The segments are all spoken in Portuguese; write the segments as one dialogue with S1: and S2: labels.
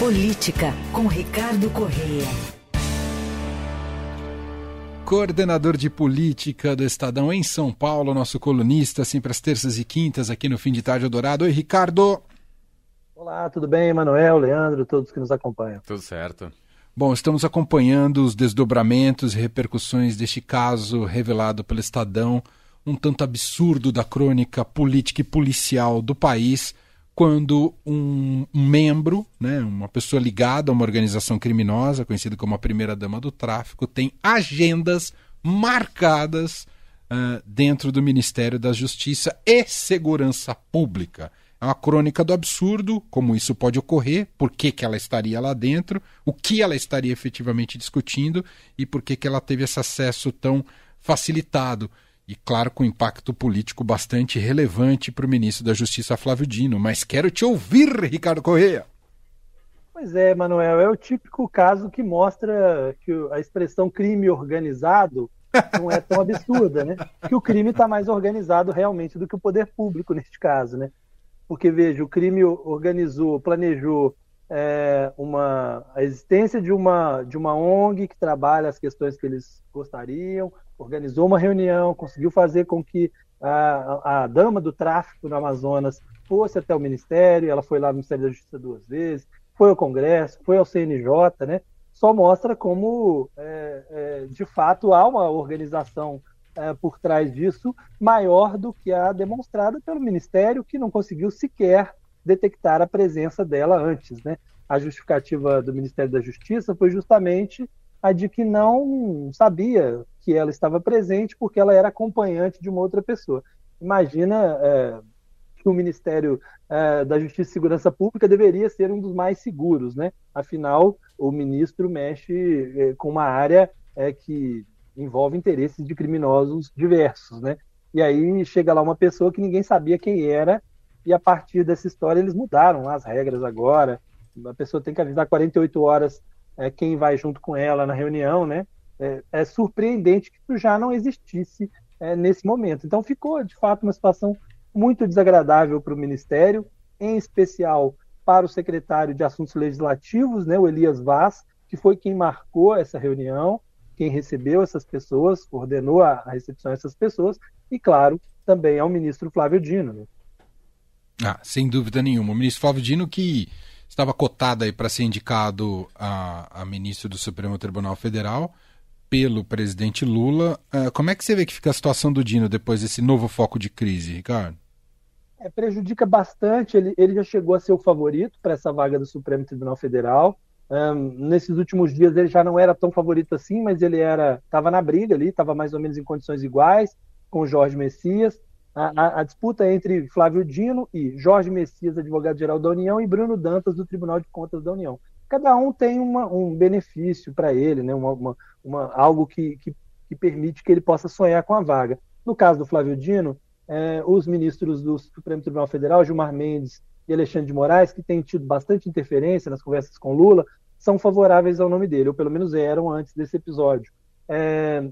S1: Política, com Ricardo Correia.
S2: Coordenador de política do Estadão em São Paulo, nosso colunista, sempre às terças e quintas, aqui no Fim de Tarde Dourado. Oi, Ricardo.
S3: Olá, tudo bem, Manuel, Leandro, todos que nos acompanham.
S4: Tudo certo.
S2: Bom, estamos acompanhando os desdobramentos e repercussões deste caso revelado pelo Estadão, um tanto absurdo da crônica política e policial do país quando um, membro, né, uma pessoa ligada a uma organização criminosa, conhecida como a primeira-dama do tráfico, tem agendas marcadas uh, dentro do Ministério da Justiça e Segurança Pública. É uma crônica do absurdo, como isso pode ocorrer, por que, que ela estaria lá dentro, o que ela estaria efetivamente discutindo e por que, que ela teve esse acesso tão facilitado e, claro, com impacto político bastante relevante para o ministro da Justiça, Flávio Dino. Mas quero te ouvir, Ricardo Correia.
S3: Pois é, Manuel, é o típico caso que mostra que a expressão crime organizado não é tão absurda, né? Que o crime está mais organizado realmente do que o poder público neste caso, né? Porque, veja, o crime organizou, planejou é, uma, a existência de uma, de uma ONG que trabalha as questões que eles gostariam, organizou uma reunião, conseguiu fazer com que a, a dama do tráfico no Amazonas fosse até o Ministério, ela foi lá no Ministério da Justiça duas vezes, foi ao Congresso, foi ao CNJ, né? Só mostra como, é, é, de fato, há uma organização é, por trás disso maior do que a demonstrada pelo Ministério, que não conseguiu sequer detectar a presença dela antes, né? A justificativa do Ministério da Justiça foi justamente a de que não sabia que ela estava presente porque ela era acompanhante de uma outra pessoa. Imagina é, que o Ministério é, da Justiça e Segurança Pública deveria ser um dos mais seguros, né? Afinal, o ministro mexe é, com uma área é, que envolve interesses de criminosos diversos, né? E aí chega lá uma pessoa que ninguém sabia quem era e a partir dessa história eles mudaram as regras agora. A pessoa tem que avisar 48 horas é, quem vai junto com ela na reunião, né? É, é surpreendente que isso já não existisse é, nesse momento. Então ficou, de fato, uma situação muito desagradável para o Ministério, em especial para o secretário de Assuntos Legislativos, né, o Elias Vaz, que foi quem marcou essa reunião, quem recebeu essas pessoas, ordenou a, a recepção dessas pessoas, e, claro, também ao ministro Flávio Dino. Né?
S2: Ah, sem dúvida nenhuma. O ministro Flávio Dino que estava cotado aí para ser indicado a, a, ministro do Supremo Tribunal Federal pelo presidente Lula. Uh, como é que você vê que fica a situação do Dino depois desse novo foco de crise, Ricardo?
S3: É, prejudica bastante. Ele, ele já chegou a ser o favorito para essa vaga do Supremo Tribunal Federal. Um, nesses últimos dias ele já não era tão favorito assim, mas ele era estava na briga ali, estava mais ou menos em condições iguais com Jorge Messias a, a, disputa é entre Flávio Dino e Jorge Messias, advogado-geral da União, e Bruno Dantas, do Tribunal de Contas da União. Cada um tem uma, um benefício para ele, né? Uma, uma, uma algo que, que, que, permite que ele possa sonhar com a vaga. No caso do Flávio Dino, é, os ministros do Supremo Tribunal Federal, Gilmar Mendes e Alexandre de Moraes, que têm tido bastante interferência nas conversas com Lula, são favoráveis ao nome dele, ou pelo menos eram antes desse episódio. É,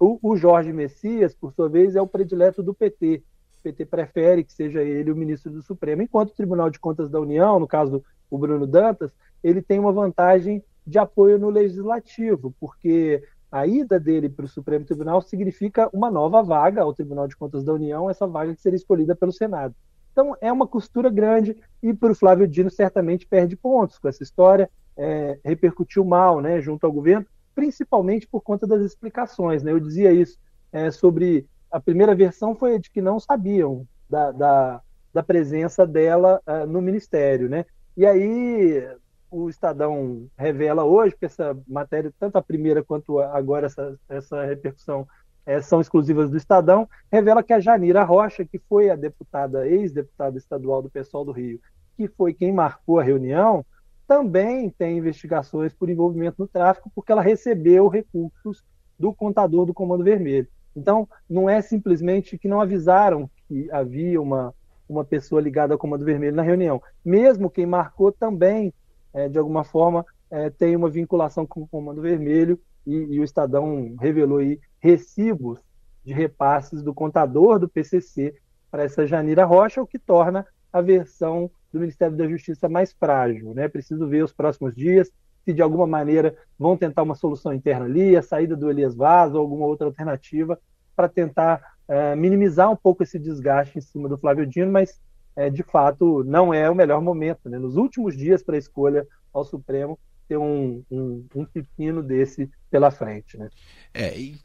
S3: o, o, Jorge Messias, por sua vez, é o predileto do PT. O PT prefere que seja ele o ministro do Supremo, enquanto o Tribunal de Contas da União, no caso o Bruno Dantas, ele tem uma vantagem de apoio no legislativo, porque a ida dele para o Supremo Tribunal significa uma nova vaga ao Tribunal de Contas da União, essa vaga que seria escolhida pelo Senado. Então é uma costura grande e para o Flávio Dino certamente perde pontos com essa história, é, repercutiu mal né, junto ao governo, principalmente por conta das explicações. Né? Eu dizia isso é, sobre a primeira versão foi de que não sabiam da, da, da presença dela uh, no ministério, né? E aí o Estadão revela hoje, que essa matéria, tanto a primeira quanto agora essa, essa repercussão é, são exclusivas do Estadão, revela que a Janira Rocha, que foi a deputada, ex-deputada estadual do Pessoal do Rio, que foi quem marcou a reunião, também tem investigações por envolvimento no tráfico, porque ela recebeu recursos do contador do Comando Vermelho. Então, não é simplesmente que não avisaram que havia uma, uma pessoa ligada ao Comando Vermelho na reunião. Mesmo quem marcou também, é, de alguma forma, é, tem uma vinculação com o Comando Vermelho e, e, o Estadão revelou aí recibos de repasses do contador do PCC para essa Janira Rocha, o que torna a versão do Ministério da Justiça mais frágil. Né? Preciso ver os próximos dias se de alguma maneira vão tentar uma solução interna ali, a saída do Elias Vaz ou alguma outra alternativa para tentar é, minimizar um pouco esse desgaste em cima do Flávio Dino, mas é, de fato não é o melhor momento. Né? Nos últimos dias para a escolha ao Supremo, ter um, um, um pepino desse pela frente. Né?
S2: É, e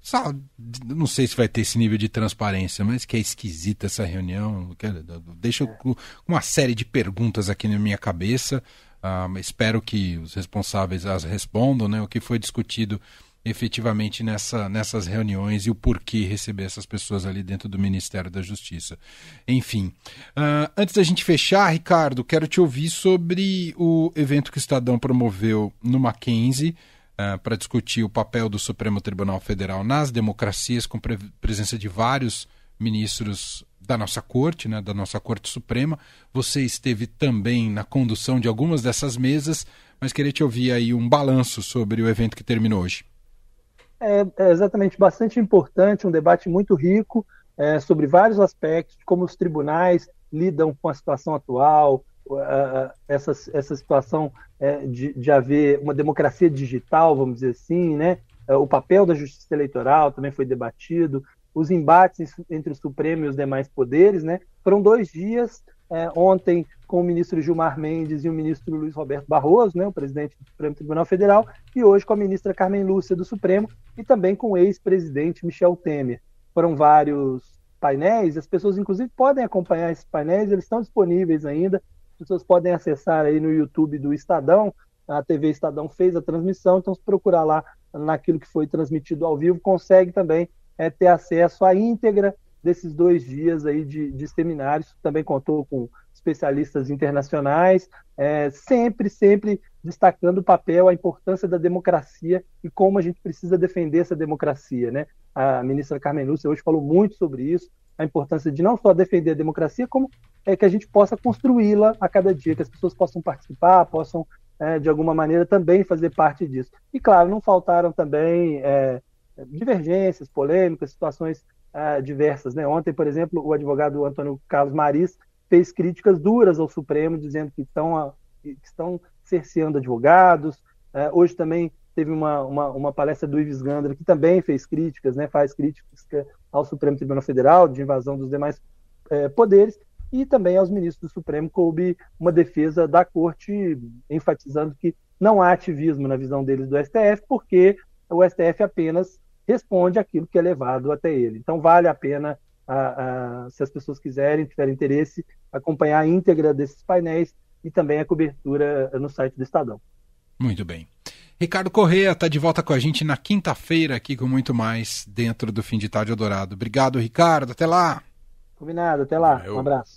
S2: só, não sei se vai ter esse nível de transparência, mas que é esquisita essa reunião. Deixa é. uma série de perguntas aqui na minha cabeça. Uh, espero que os responsáveis as respondam, né? O que foi discutido efetivamente nessa, nessas reuniões e o porquê receber essas pessoas ali dentro do Ministério da Justiça. Enfim, uh, antes da gente fechar, Ricardo, quero te ouvir sobre o evento que o Estadão promoveu no Mackenzie uh, para discutir o papel do Supremo Tribunal Federal nas democracias, com pre presença de vários ministros da nossa corte, né, da nossa Corte Suprema. Você esteve também na condução de algumas dessas mesas, mas queria te ouvir aí um balanço sobre o evento que terminou hoje.
S3: É, é exatamente bastante importante, um debate muito rico é, sobre vários aspectos, como os tribunais lidam com a situação atual, essa, essa situação é, de, de haver uma democracia digital, vamos dizer assim, né? É, o papel da justiça eleitoral também foi debatido, os embates entre o Supremo e os demais poderes, né? Foram dois dias, é, ontem com o ministro Gilmar Mendes e o ministro Luiz Roberto Barroso, né, o presidente do Supremo Tribunal Federal, e hoje com a ministra Carmen Lúcia do Supremo e também com o ex-presidente Michel Temer. Foram vários painéis, as pessoas inclusive podem acompanhar esses painéis, eles estão disponíveis ainda as pessoas podem acessar aí no YouTube do Estadão, a TV Estadão fez a transmissão, então se procurar lá naquilo que foi transmitido ao vivo, consegue também é, ter acesso à íntegra desses dois dias aí de, de seminários, também contou com especialistas internacionais, é, sempre, sempre destacando o papel, a importância da democracia e como a gente precisa defender essa democracia. Né? A ministra Carmen Lúcia hoje falou muito sobre isso, a importância de não só defender a democracia, como é que a gente possa construí-la a cada dia, que as pessoas possam participar, possam, é, de alguma maneira, também fazer parte disso. E, claro, não faltaram também é, divergências, polêmicas, situações é, diversas. Né? Ontem, por exemplo, o advogado Antônio Carlos Maris fez críticas duras ao Supremo, dizendo que estão, que estão cerceando advogados. É, hoje também teve uma, uma, uma, palestra do Ives Gandra, que também fez críticas, né, faz críticas ao Supremo Tribunal Federal, de invasão dos demais é, poderes, e também aos ministros do Supremo coube uma defesa da Corte, enfatizando que não há ativismo na visão deles do STF, porque o STF apenas responde aquilo que é levado até ele. Então, vale a pena, a, a, se as pessoas quiserem, tiverem interesse, acompanhar a íntegra desses painéis e também a cobertura no site do Estadão.
S2: Muito bem. Ricardo Correa está de volta com a gente na quinta-feira aqui com muito mais dentro do Fim de Tarde Eldorado. Obrigado, Ricardo. Até lá.
S3: Combinado. Até lá. Um abraço.